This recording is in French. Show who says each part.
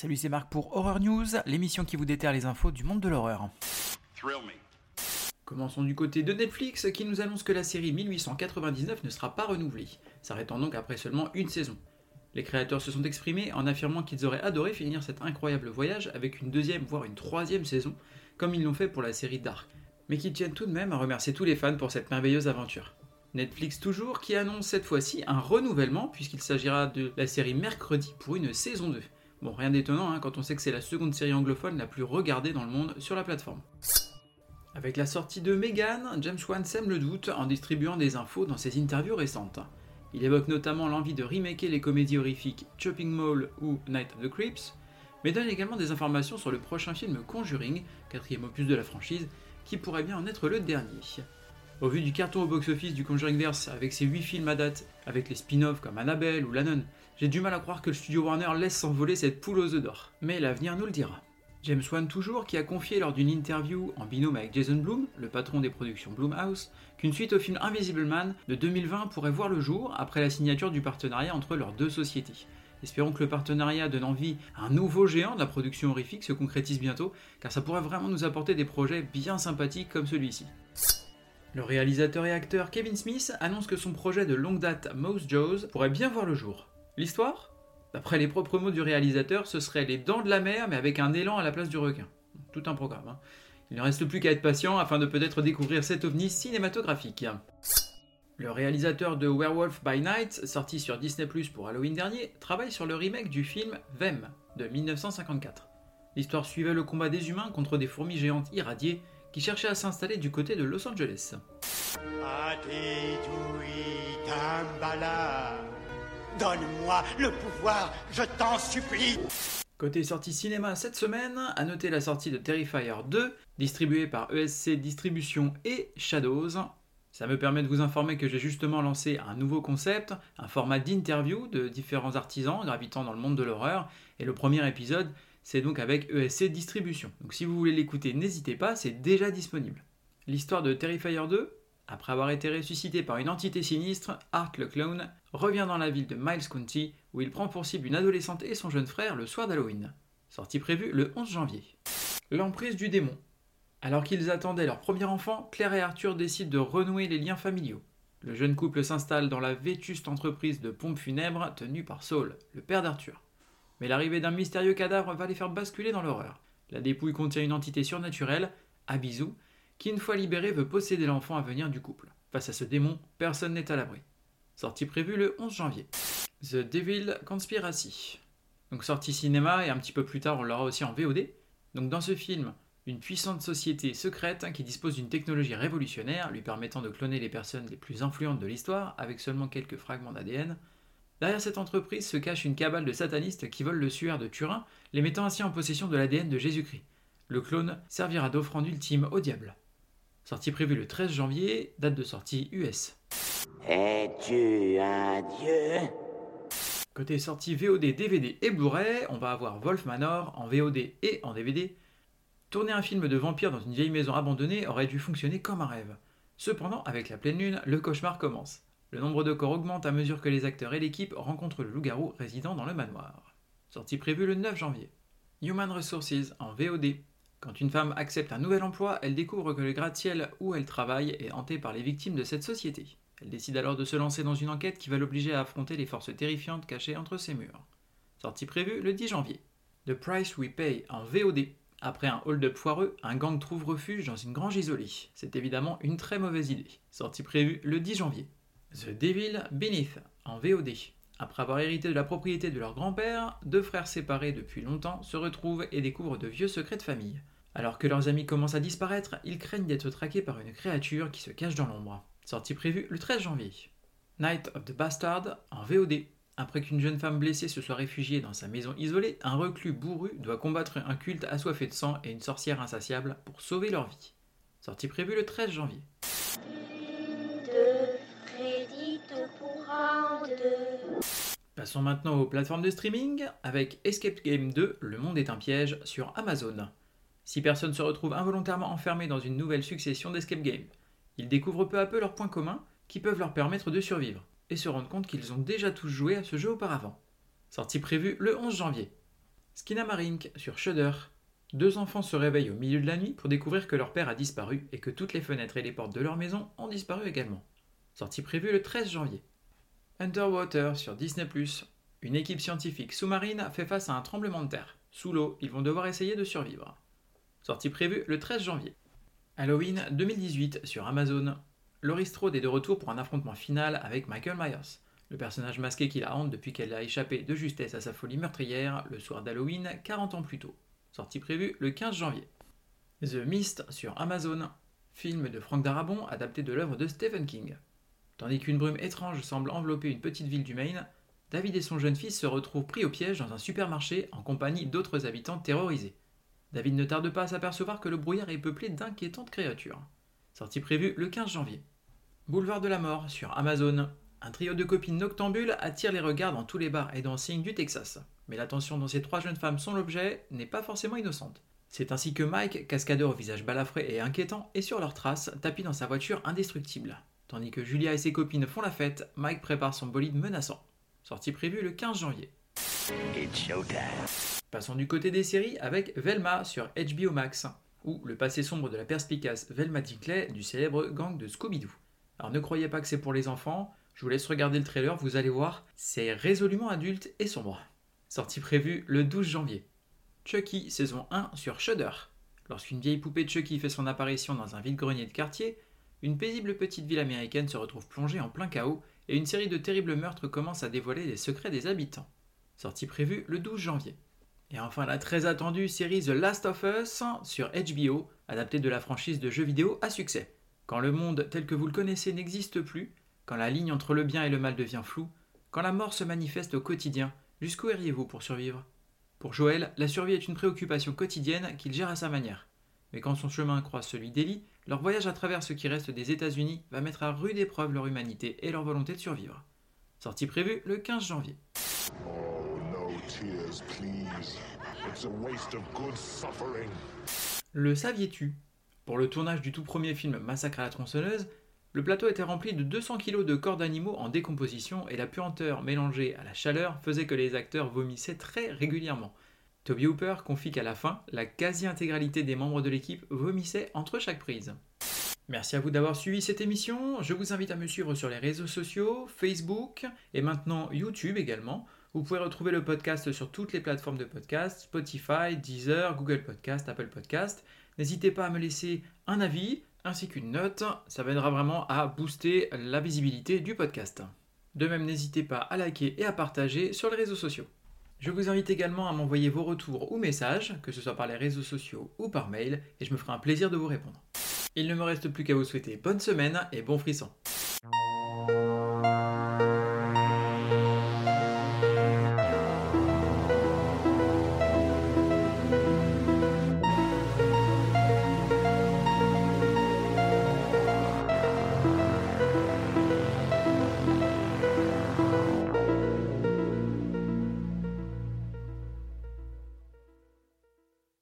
Speaker 1: Salut, c'est Marc pour Horror News, l'émission qui vous déterre les infos du monde de l'horreur. Commençons du côté de Netflix qui nous annonce que la série 1899 ne sera pas renouvelée, s'arrêtant donc après seulement une saison. Les créateurs se sont exprimés en affirmant qu'ils auraient adoré finir cet incroyable voyage avec une deuxième voire une troisième saison, comme ils l'ont fait pour la série Dark, mais qu'ils tiennent tout de même à remercier tous les fans pour cette merveilleuse aventure. Netflix toujours qui annonce cette fois-ci un renouvellement puisqu'il s'agira de la série Mercredi pour une saison 2. Bon, rien d'étonnant hein, quand on sait que c'est la seconde série anglophone la plus regardée dans le monde sur la plateforme. Avec la sortie de Megan, James Wan sème le doute en distribuant des infos dans ses interviews récentes. Il évoque notamment l'envie de remaker les comédies horrifiques Chopping Mall ou Night of the Creeps, mais donne également des informations sur le prochain film Conjuring, quatrième opus de la franchise, qui pourrait bien en être le dernier. Au vu du carton au box-office du Conjuringverse avec ses 8 films à date, avec les spin-offs comme Annabelle ou La j'ai du mal à croire que le studio Warner laisse s'envoler cette poule aux œufs d'or. Mais l'avenir nous le dira. James Wan toujours, qui a confié lors d'une interview en binôme avec Jason Blum, le patron des productions Blumhouse, qu'une suite au film Invisible Man de 2020 pourrait voir le jour après la signature du partenariat entre leurs deux sociétés. Espérons que le partenariat donne envie à un nouveau géant de la production horrifique se concrétise bientôt, car ça pourrait vraiment nous apporter des projets bien sympathiques comme celui-ci. Le réalisateur et acteur Kevin Smith annonce que son projet de longue date Mouse Jaws pourrait bien voir le jour. L'histoire? D'après les propres mots du réalisateur, ce serait les dents de la mer, mais avec un élan à la place du requin. Tout un programme. Hein. Il ne reste plus qu'à être patient afin de peut-être découvrir cet ovni cinématographique. Le réalisateur de Werewolf by Night, sorti sur Disney Plus pour Halloween dernier, travaille sur le remake du film Vem de 1954. L'histoire suivait le combat des humains contre des fourmis géantes irradiées qui cherchaient à s'installer du côté de Los Angeles. Donne-moi le pouvoir, je t'en supplie Côté sortie cinéma cette semaine, à noter la sortie de Terrifier 2, distribué par ESC Distribution et Shadows. Ça me permet de vous informer que j'ai justement lancé un nouveau concept, un format d'interview de différents artisans gravitant dans le monde de l'horreur, et le premier épisode, c'est donc avec ESC Distribution. Donc si vous voulez l'écouter, n'hésitez pas, c'est déjà disponible. L'histoire de Terrifier 2, après avoir été ressuscité par une entité sinistre, Art le clown revient dans la ville de Miles County où il prend pour cible une adolescente et son jeune frère le soir d'Halloween. Sortie prévue le 11 janvier. L'emprise du démon. Alors qu'ils attendaient leur premier enfant, Claire et Arthur décident de renouer les liens familiaux. Le jeune couple s'installe dans la vétuste entreprise de pompes funèbres tenue par Saul, le père d'Arthur. Mais l'arrivée d'un mystérieux cadavre va les faire basculer dans l'horreur. La dépouille contient une entité surnaturelle, Abizu, qui une fois libéré veut posséder l'enfant à venir du couple. Face à ce démon, personne n'est à l'abri. Sortie prévue le 11 janvier. The Devil Conspiracy. Donc sortie cinéma et un petit peu plus tard on l'aura aussi en VOD. Donc dans ce film, une puissante société secrète qui dispose d'une technologie révolutionnaire lui permettant de cloner les personnes les plus influentes de l'histoire avec seulement quelques fragments d'ADN. Derrière cette entreprise se cache une cabale de satanistes qui volent le suaire de Turin, les mettant ainsi en possession de l'ADN de Jésus-Christ. Le clone servira d'offrande ultime au diable. Sortie prévue le 13 janvier, date de sortie US. Es-tu un dieu? Côté sortie VOD, DVD et Blu-ray, on va avoir Wolf Manor en VOD et en DVD. Tourner un film de vampire dans une vieille maison abandonnée aurait dû fonctionner comme un rêve. Cependant, avec la pleine lune, le cauchemar commence. Le nombre de corps augmente à mesure que les acteurs et l'équipe rencontrent le loup-garou résidant dans le manoir. Sortie prévue le 9 janvier. Human Resources en VOD. Quand une femme accepte un nouvel emploi, elle découvre que le gratte-ciel où elle travaille est hanté par les victimes de cette société. Elle décide alors de se lancer dans une enquête qui va l'obliger à affronter les forces terrifiantes cachées entre ses murs. Sortie prévue le 10 janvier. The Price We Pay en VOD. Après un hold-up foireux, un gang trouve refuge dans une grange isolée. C'est évidemment une très mauvaise idée. Sortie prévue le 10 janvier. The Devil Beneath en VOD. Après avoir hérité de la propriété de leur grand-père, deux frères séparés depuis longtemps se retrouvent et découvrent de vieux secrets de famille. Alors que leurs amis commencent à disparaître, ils craignent d'être traqués par une créature qui se cache dans l'ombre. Sortie prévue le 13 janvier. Night of the Bastard en VOD. Après qu'une jeune femme blessée se soit réfugiée dans sa maison isolée, un reclus bourru doit combattre un culte assoiffé de sang et une sorcière insatiable pour sauver leur vie. Sortie prévue le 13 janvier. Passons maintenant aux plateformes de streaming avec Escape Game 2, Le monde est un piège sur Amazon. Six personnes se retrouvent involontairement enfermées dans une nouvelle succession d'escape games. Ils découvrent peu à peu leurs points communs qui peuvent leur permettre de survivre et se rendent compte qu'ils ont déjà tous joué à ce jeu auparavant. Sortie prévue le 11 janvier. Skinamarink sur Shudder. Deux enfants se réveillent au milieu de la nuit pour découvrir que leur père a disparu et que toutes les fenêtres et les portes de leur maison ont disparu également. Sortie prévue le 13 janvier. Underwater sur Disney ⁇ Une équipe scientifique sous-marine fait face à un tremblement de terre. Sous l'eau, ils vont devoir essayer de survivre. Sortie prévue le 13 janvier. Halloween 2018 sur Amazon. Laurie Strode est de retour pour un affrontement final avec Michael Myers, le personnage masqué qui la hante depuis qu'elle a échappé de justesse à sa folie meurtrière le soir d'Halloween 40 ans plus tôt. Sortie prévue le 15 janvier. The Mist sur Amazon. Film de Frank Darabont adapté de l'œuvre de Stephen King. Tandis qu'une brume étrange semble envelopper une petite ville du Maine, David et son jeune fils se retrouvent pris au piège dans un supermarché en compagnie d'autres habitants terrorisés. David ne tarde pas à s'apercevoir que le brouillard est peuplé d'inquiétantes créatures. Sortie prévue le 15 janvier. Boulevard de la mort sur Amazon. Un trio de copines noctambules attire les regards dans tous les bars et dancing du Texas. Mais l'attention dont ces trois jeunes femmes sont l'objet n'est pas forcément innocente. C'est ainsi que Mike, cascadeur au visage balafré et inquiétant, est sur leur trace, tapis dans sa voiture indestructible. Tandis que Julia et ses copines font la fête, Mike prépare son bolide menaçant. Sortie prévue le 15 janvier. Passons du côté des séries avec Velma sur HBO Max, ou le passé sombre de la perspicace Velma Dinkley du célèbre gang de Scooby-Doo. Alors ne croyez pas que c'est pour les enfants, je vous laisse regarder le trailer, vous allez voir, c'est résolument adulte et sombre. Sortie prévue le 12 janvier. Chucky saison 1 sur Shudder. Lorsqu'une vieille poupée de Chucky fait son apparition dans un vide-grenier de quartier, une paisible petite ville américaine se retrouve plongée en plein chaos et une série de terribles meurtres commence à dévoiler les secrets des habitants. Sortie prévue le 12 janvier. Et enfin la très attendue série The Last of Us sur HBO, adaptée de la franchise de jeux vidéo à succès. Quand le monde tel que vous le connaissez n'existe plus, quand la ligne entre le bien et le mal devient floue, quand la mort se manifeste au quotidien, jusqu'où iriez-vous pour survivre? Pour Joël, la survie est une préoccupation quotidienne qu'il gère à sa manière. Mais quand son chemin croise celui d'Ellie, leur voyage à travers ce qui reste des États-Unis va mettre à rude épreuve leur humanité et leur volonté de survivre. Sortie prévue le 15 janvier. Le saviez-tu? Pour le tournage du tout premier film Massacre à la tronçonneuse, le plateau était rempli de 200 kg de corps d'animaux en décomposition et la puanteur mélangée à la chaleur faisait que les acteurs vomissaient très régulièrement. Toby Hooper confie qu'à la fin, la quasi-intégralité des membres de l'équipe vomissait entre chaque prise. Merci à vous d'avoir suivi cette émission. Je vous invite à me suivre sur les réseaux sociaux, Facebook et maintenant YouTube également. Vous pouvez retrouver le podcast sur toutes les plateformes de podcast, Spotify, Deezer, Google Podcast, Apple Podcast. N'hésitez pas à me laisser un avis ainsi qu'une note, ça m'aidera vraiment à booster la visibilité du podcast. De même, n'hésitez pas à liker et à partager sur les réseaux sociaux. Je vous invite également à m'envoyer vos retours ou messages, que ce soit par les réseaux sociaux ou par mail, et je me ferai un plaisir de vous répondre. Il ne me reste plus qu'à vous souhaiter bonne semaine et bon frisson.